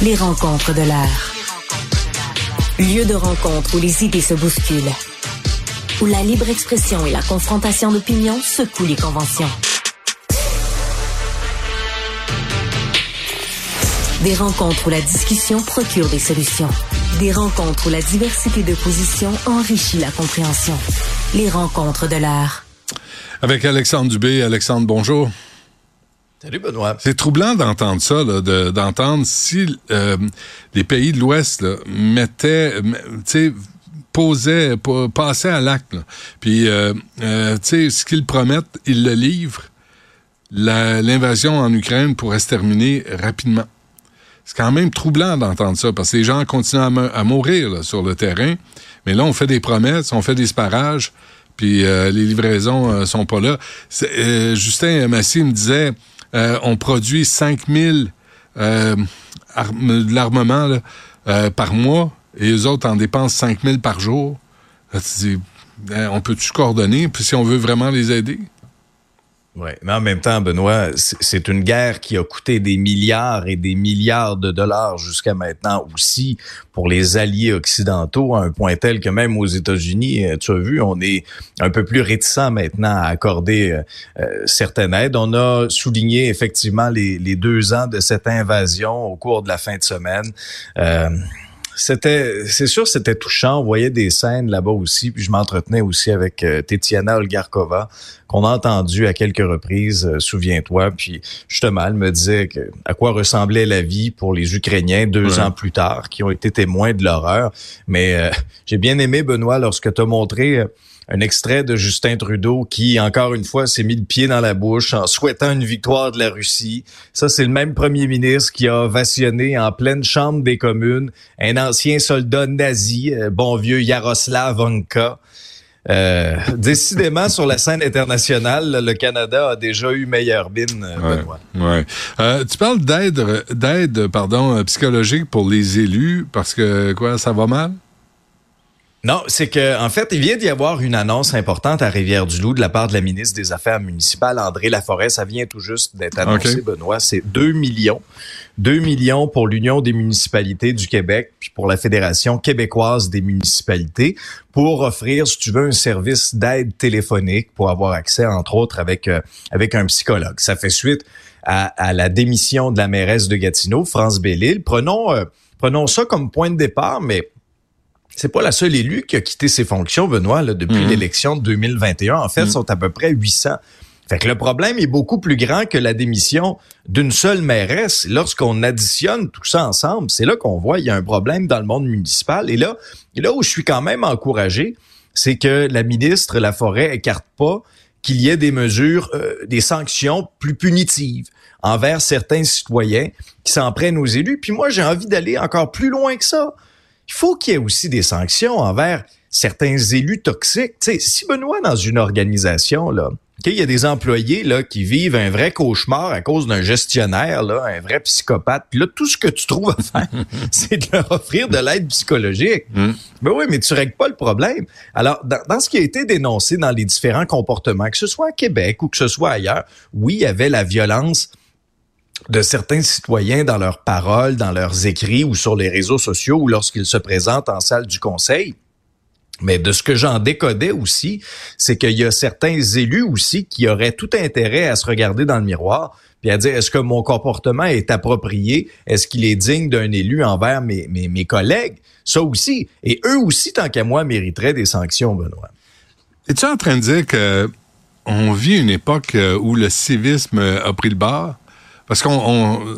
Les rencontres de l'heure. Lieu de rencontre où les idées se bousculent. Où la libre expression et la confrontation d'opinions secouent les conventions. Des rencontres où la discussion procure des solutions. Des rencontres où la diversité de positions enrichit la compréhension. Les rencontres de l'heure. Avec Alexandre Dubé. Alexandre, bonjour. Salut Benoît. C'est troublant d'entendre ça, d'entendre si euh, les pays de l'Ouest mettaient, posaient, passaient à l'acte, puis euh, euh, ce qu'ils promettent, ils le livrent. L'invasion en Ukraine pourrait se terminer rapidement. C'est quand même troublant d'entendre ça, parce que les gens continuent à, mourir sur le terrain, mais là, on fait des promesses, on fait des sparages, puis les livraisons sont pas là. Justin Massy me disait euh, on produit 5000 euh, de l'armement euh, par mois et les autres en dépensent 5000 par jour. Ben, on peut-tu coordonner puis si on veut vraiment les aider? Oui, mais en même temps, Benoît, c'est une guerre qui a coûté des milliards et des milliards de dollars jusqu'à maintenant aussi pour les alliés occidentaux, à un point tel que même aux États-Unis, euh, tu as vu, on est un peu plus réticent maintenant à accorder euh, euh, certaines aides. On a souligné effectivement les, deux ans de cette invasion au cours de la fin de semaine. C'était, c'est sûr, c'était touchant. On voyait des scènes là-bas aussi. Puis je m'entretenais aussi avec euh, Tetiana Olgarkova, qu'on a entendu à quelques reprises, euh, souviens-toi. Puis justement, elle me disait que, à quoi ressemblait la vie pour les Ukrainiens deux ans plus tard, qui ont été témoins de l'horreur. Mais euh, j'ai bien aimé, Benoît, lorsque tu as montré un extrait de Justin Trudeau qui, encore une fois, s'est mis le pied dans la bouche en souhaitant une victoire de la Russie. Ça, c'est le même premier ministre qui a vationné en pleine chambre des communes un ancien soldat nazi, euh, bon vieux Yaroslav Anka. Euh, décidément, sur la scène internationale, le Canada a déjà eu meilleur bin, euh, Ouais, euh, tu parles d'aide, d'aide, pardon, psychologique pour les élus parce que quoi, ça va mal? Non, c'est que en fait, il vient d'y avoir une annonce importante à Rivière-du-Loup de la part de la ministre des Affaires municipales, André Laforêt. Ça vient tout juste d'être annoncé, Benoît. C'est 2 millions. 2 millions pour l'Union des municipalités du Québec, puis pour la Fédération québécoise des municipalités, pour offrir, si tu veux, un service d'aide téléphonique pour avoir accès, entre autres, avec, euh, avec un psychologue. Ça fait suite à, à, la démission de la mairesse de Gatineau, France Bellil. Prenons, euh, prenons ça comme point de départ, mais c'est pas la seule élue qui a quitté ses fonctions, Benoît, là, depuis mhm. l'élection de 2021. En fait, mhm. sont à peu près 800. Fait que le problème est beaucoup plus grand que la démission d'une seule mairesse. Lorsqu'on additionne tout ça ensemble, c'est là qu'on voit il y a un problème dans le monde municipal. Et là, et là où je suis quand même encouragé, c'est que la ministre La Forêt écarte pas qu'il y ait des mesures, euh, des sanctions plus punitives envers certains citoyens qui s'en prennent aux élus. Puis moi, j'ai envie d'aller encore plus loin que ça il faut qu'il y ait aussi des sanctions envers certains élus toxiques. sais, si Benoît, dans une organisation, là, il y a des employés là, qui vivent un vrai cauchemar à cause d'un gestionnaire, là, un vrai psychopathe. Puis là, tout ce que tu trouves à faire, c'est de leur offrir de l'aide psychologique. Mm. Ben oui, mais tu règles pas le problème. Alors, dans, dans, ce qui a été dénoncé dans les différents comportements, que ce soit à Québec ou que ce soit ailleurs, oui, il y avait la violence de certains citoyens dans leurs paroles, dans leurs écrits ou sur les réseaux sociaux ou lorsqu'ils se présentent en salle du conseil. Mais de ce que j'en décodais aussi, c'est qu'il y a certains élus aussi qui auraient tout intérêt à se regarder dans le miroir puis à dire est-ce que mon comportement est approprié, est-ce qu'il est digne d'un élu envers mes, mes, collègues, ça aussi. Et eux aussi, tant qu'à moi, mériteraient des sanctions, Benoît. Es-tu en train de dire que on vit une époque où le civisme a pris le bord? Parce qu'on. On,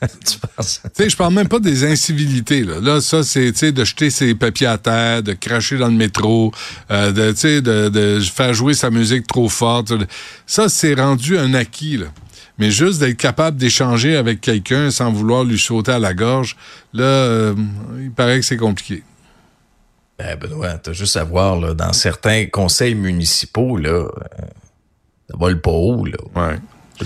tu penses? je parle même pas des incivilités. Là, là ça, c'est de jeter ses papiers à terre, de cracher dans le métro, euh, de, de, de faire jouer sa musique trop forte. Ça, c'est rendu un acquis. Là. Mais juste d'être capable d'échanger avec quelqu'un sans vouloir lui sauter à la gorge, là, euh, il paraît que c'est compliqué. Ben, Benoît, t'as juste à voir, là, dans certains conseils municipaux, là, euh, ça vole pas haut, là. Ouais.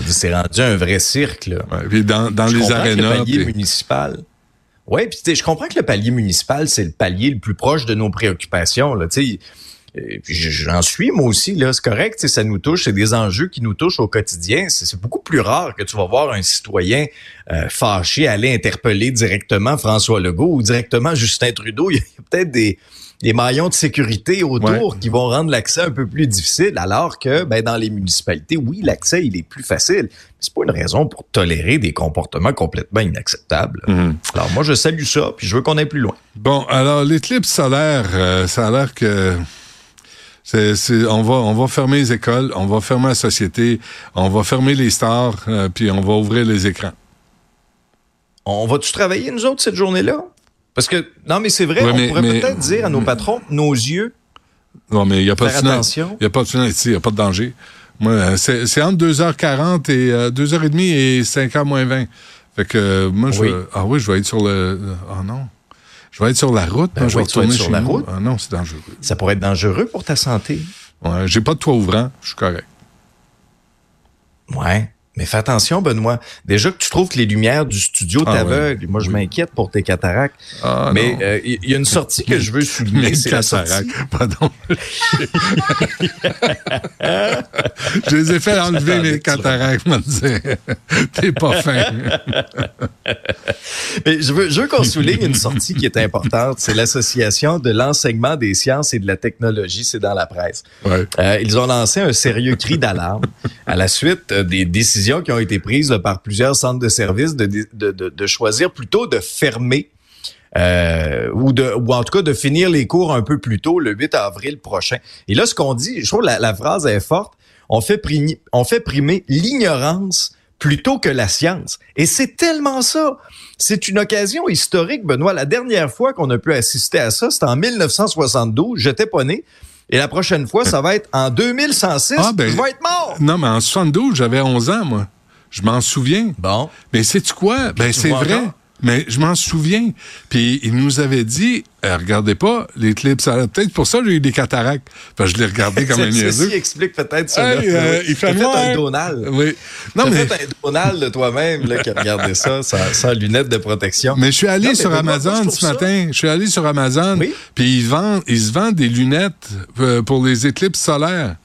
C'est rendu un vrai cirque. Là. puis dans, dans les arénas. Le palier municipal. Oui, puis je comprends que le palier municipal, c'est le palier le plus proche de nos préoccupations. Là. Et puis j'en suis moi aussi là, c'est correct, ça nous touche, c'est des enjeux qui nous touchent au quotidien. C'est beaucoup plus rare que tu vas voir un citoyen euh, fâché aller interpeller directement François Legault ou directement Justin Trudeau. Il y a peut-être des des maillons de sécurité autour qui vont rendre l'accès un peu plus difficile, alors que ben, dans les municipalités, oui, l'accès il est plus facile. Mais c'est pas une raison pour tolérer des comportements complètement inacceptables. Mhm. Alors moi, je salue ça, puis je veux qu'on aille plus loin. Bon, alors l'éclipse solaire, euh, ça a l'air que c'est, on va on va fermer les écoles, on va fermer la société, on va fermer les stars, euh, puis on va ouvrir les écrans. On va-tu travailler, nous autres, cette journée-là? Parce que, non, mais c'est vrai, on pourrait peut-être dire à nos patrons, nos yeux. Non, mais il n'y a pas de Il n'y a pas de ici, il n'y a pas de danger. Moi, c'est entre 2h40 et 2h30 euh, et 5h moins 20. Fait que moi, je ah oui, je vais être sur le. Ah non. Je vais être sur la route. Ben, je vais retourner sur la route. Ah non, c'est dangereux. Ça pourrait être dangereux pour ta santé. Ouais, j'ai pas de toit ouvrant, je suis correct. Ouais. Mais fais attention, Benoît. Déjà que tu trouves que les lumières du studio ah t'aveuglent. Moi, je m'inquiète pour tes cataractes. Ah, mais euh, il y a une sortie que je veux souligner, c'est la sortie. Pardon. je les ai fait enlever mes cataractes, me T'es pas fin. mais je veux, je veux qu'on souligne une sortie qui est importante. C'est l'association de l'enseignement des sciences et de la technologie. C'est dans la presse. Ouais. Euh, ils ont lancé un sérieux cri d'alarme à la suite des décisions qui ont été prises par plusieurs centres de services de, de, de, choisir plutôt de fermer euh, ou de ou en tout cas de finir les cours un peu plus tôt le 8 avril prochain. Et là, ce qu'on dit, je trouve la, la phrase est forte. On fait primer, on fait primer l'ignorance plutôt que la science. Et c'est tellement ça. C'est une occasion historique, Benoît. La dernière fois qu'on a pu assister à ça, c'était en 1972. J'étais pas né. Et la prochaine fois, ça va être en 2106. Ah, ben, je vais être mort. Non, mais en 72, j'avais 11 ans, moi. Je m'en souviens. Bon. Mais sais-tu quoi? Ben, c'est vrai. Mais je m'en souviens. Puis il nous avait dit, euh, regardez pas l'éclipse. Peut-être pour ça j'ai eu des cataractes. Enfin, je l'ai regardé comme un niaiseux. Ceci explique peut-être ça. Euh, il fait, fait un Donald. Oui. Non, mais... fait un Donald de toi-même là, qui a regardé ça sans, lunettes de protection. Mais je suis allé sur Amazon ce matin. Je suis allé sur Amazon. Oui? Puis ils, vendent, ils se vendent des lunettes euh, pour les éclipses solaires.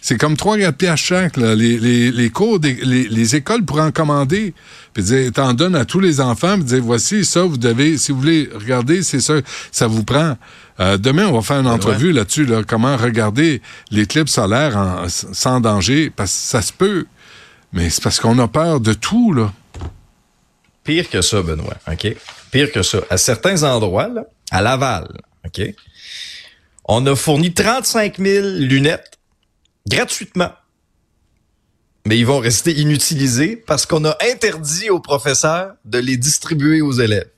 C'est comme trois 4 pièces chaque. Là. Les, les, les cours, des, les, les, écoles pourraient en commander. Puis dire, t'en donnes à tous les enfants. Puis dire, voici ça, vous devez, si vous voulez regarder, c'est ça, ça vous prend. Euh, demain, on va faire une entrevue là-dessus, là, comment regarder l'éclipse solaire en, sans danger, parce que ça se peut. Mais c'est parce qu'on a peur de tout, là. Pire que ça, Benoît, OK? Pire que ça. À certains endroits, là, à Laval, OK? On a fourni 35 000 lunettes gratuitement. Mais ils vont rester inutilisés parce qu'on a interdit aux professeurs de les distribuer aux élèves.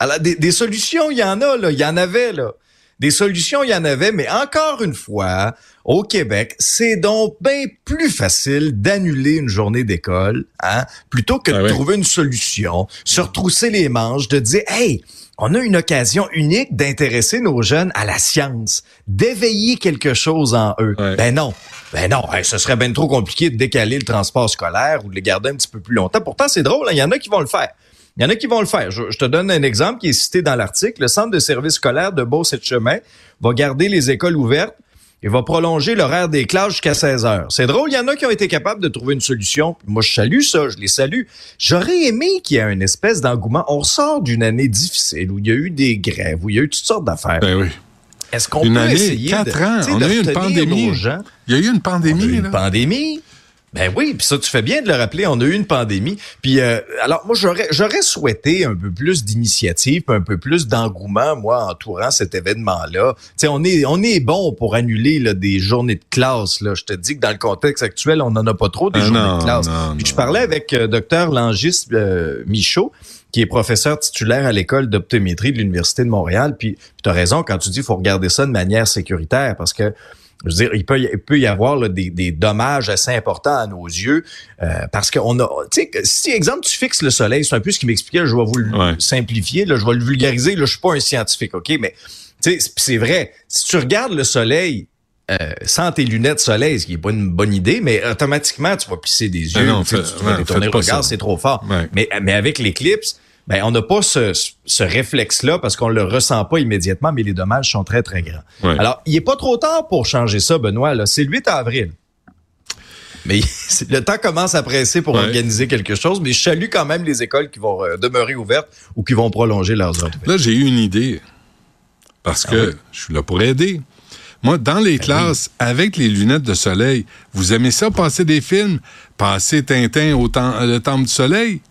Alors, des, solutions, il y en a, là. Il y en avait, là. Des solutions, il y en avait, mais encore une fois, au Québec, c'est donc bien plus facile d'annuler une journée d'école, hein, plutôt que de ah trouver une solution, se retrousser les manches, de dire, hey, on a une occasion unique d'intéresser nos jeunes à la science, d'éveiller quelque chose en eux. Ben non. Ben non, ce serait bien trop compliqué de décaler le transport scolaire ou de les garder un petit peu plus longtemps. Pourtant, c'est drôle, hein, il y en a qui vont le faire. Il y en a qui vont le faire. Je, te donne un exemple qui est cité dans l'article. Le centre de service scolaire de Beau-Chemin va garder les écoles ouvertes et va prolonger l'horaire des classes jusqu'à 16 heures. C'est drôle, il y en a qui ont été capables de trouver une solution. Moi, je salue ça, je les salue. J'aurais aimé qu'il y ait une espèce d'engouement. On sort d'une année difficile où il y a eu des grèves, où il y a eu toutes sortes d'affaires. Ben oui. Est-ce qu'on peut année, essayer quatre ans, on a eu une pandémie. Il y a eu une pandémie. On a eu une pandémie. Ben oui, puis ça tu fais bien de le rappeler, on a eu une pandémie. Puis euh, alors moi j'aurais j'aurais souhaité un peu plus d'initiative, un peu plus d'engouement moi entourant cet événement-là. Tu sais on est on est bon pour annuler là, des journées de classe là, je te dis que dans le contexte actuel, on n'en a pas trop des ah journées de classe. puis je parlais avec euh, docteur Langis euh, Michaud qui est professeur titulaire à l'école d'optométrie de l'Université de Montréal. Puis, tu as raison quand tu dis qu'il faut regarder ça de manière sécuritaire parce que je veux dire, il peut, il peut y avoir des, des, dommages assez importants à nos yeux euh, parce qu'on a, tu sais, si exemple tu fixes le soleil, c'est un peu ce qui m'expliquait, je vais vous le simplifier, là, je vais le vulgariser, là, je suis pas un scientifique, ok, mais tu sais, c'est vrai, si tu regardes le soleil euh, sans tes lunettes soleil, ce qui est pas une bonne idée, mais automatiquement tu vas plisser des ah yeux, tu, vas détourner le regard, c'est trop fort. Mais mais avec l'éclipse ben on n'a pas ce, ce réflexe-là parce qu'on le ressent pas immédiatement, mais les dommages sont très, très grands. Alors, il est pas trop tard pour changer ça, Benoît. Là. C'est le 8 avril. Mais le temps commence à presser pour organiser quelque chose, mais je salue quand même les écoles qui vont euh, demeurer ouvertes ou qui vont prolonger leurs heures. Là, j'ai eu une idée. Parce ah que je suis là pour aider. Moi, dans les ben classes, avec les lunettes de soleil, vous aimez ça, passer des films? Passer Tintin au temps, le Temple du Soleil?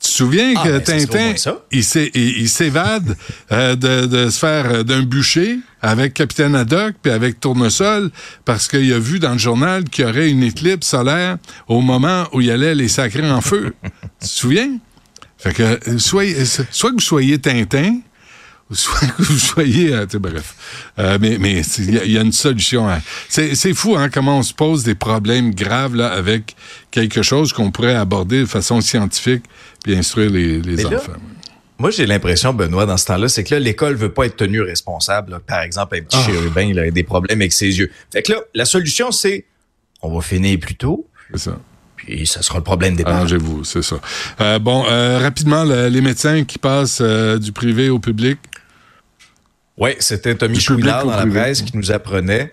Tu te souviens ah, que ben, Tintin, il s'évade euh, de, se faire euh, d'un bûcher avec Capitaine Haddock puis avec Tournesol parce qu'il a vu dans le journal qu'il y aurait une éclipse solaire au moment où il allait les sacrer en feu. tu te souviens? Fait que soit, soit que vous soyez Tintin, soit que vous soyez, euh, bref. Euh, mais mais il y, a une solution. Hein. C'est fou hein, comment on se pose des problèmes graves là avec quelque chose qu'on pourrait aborder de façon scientifique puis instruire les, les enfants. moi, j'ai l'impression, Benoît, dans ce temps-là, c'est que là, l'école veut pas être tenue responsable. Par exemple, un petit ah. chérubin, il a des problèmes avec ses yeux. Fait que là, la solution, c'est on va finir plus tôt. C'est ça. Puis ça sera le problème des parents. Arrangez-vous, c'est ça. Euh, bon, rapidement, les médecins qui passent du privé au public. Oui, c'était Tommy Chouinard dans la presse qui nous apprenait.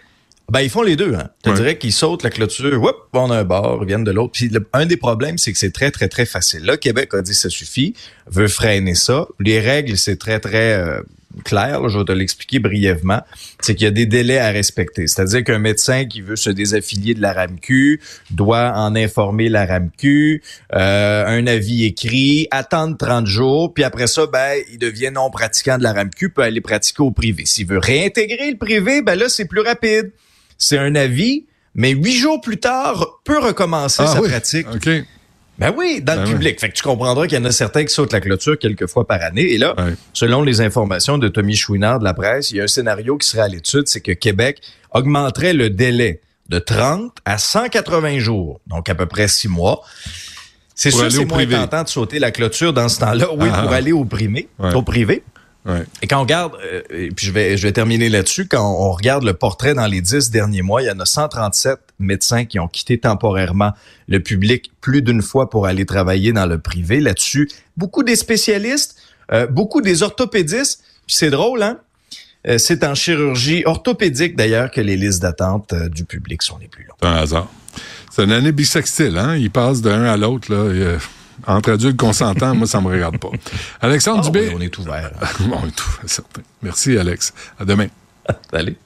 Ben, ils font les deux. Hein. Je dirais qu'ils sautent la clôture, hop, on a un bord, ils viennent de l'autre. Puis un des problèmes, c'est que c'est très, très, très facile. Là, Québec a dit ça suffit, veut freiner ça. Les règles, c'est très, très euh, clair, je vais te l'expliquer brièvement, c'est qu'il y a des délais à respecter. C'est-à-dire qu'un médecin qui veut se désaffilier de la RAMQ doit en informer la RAMQ, euh, un avis écrit, attendre 30 jours, puis après ça, ben, il devient non pratiquant de la RAMQ, peut aller pratiquer au privé. S'il veut réintégrer le privé, ben là, c'est plus rapide. C'est un avis, mais huit jours plus tard, peut recommencer ah sa pratique. Ben oui, dans le ben public. Fait que tu comprendras qu'il y en a certains qui sautent la clôture quelques fois par année. Et là, selon les informations de Tommy Chouinard de la presse, il y a un scénario qui serait à l'étude, c'est que Québec augmenterait le délai de 30 à 180 jours, donc à peu près six mois. C'est sûr c'est moins tentant de sauter la clôture dans ce temps-là, oui, ah, pour ah. aller au privé, au privé. Et quand on regarde, euh, et puis je vais, je vais terminer là-dessus, quand on regarde le portrait dans les dix derniers mois, il y en a 137 médecins qui ont quitté temporairement le public plus d'une fois pour aller travailler dans le privé. Là-dessus, beaucoup des spécialistes, euh, beaucoup des orthopédistes. c'est drôle, hein? Euh, c'est en chirurgie orthopédique d'ailleurs que les listes d'attente du public sont les plus longues. C'est un hasard. C'est une année bisextile, hein? Il passe d'un à l'autre, là entre adultes consentants, moi, ça me regarde pas. Alexandre ah, Dubé. on est ouvert. on est ouvert, certain. Merci, Alex. À demain. Allez.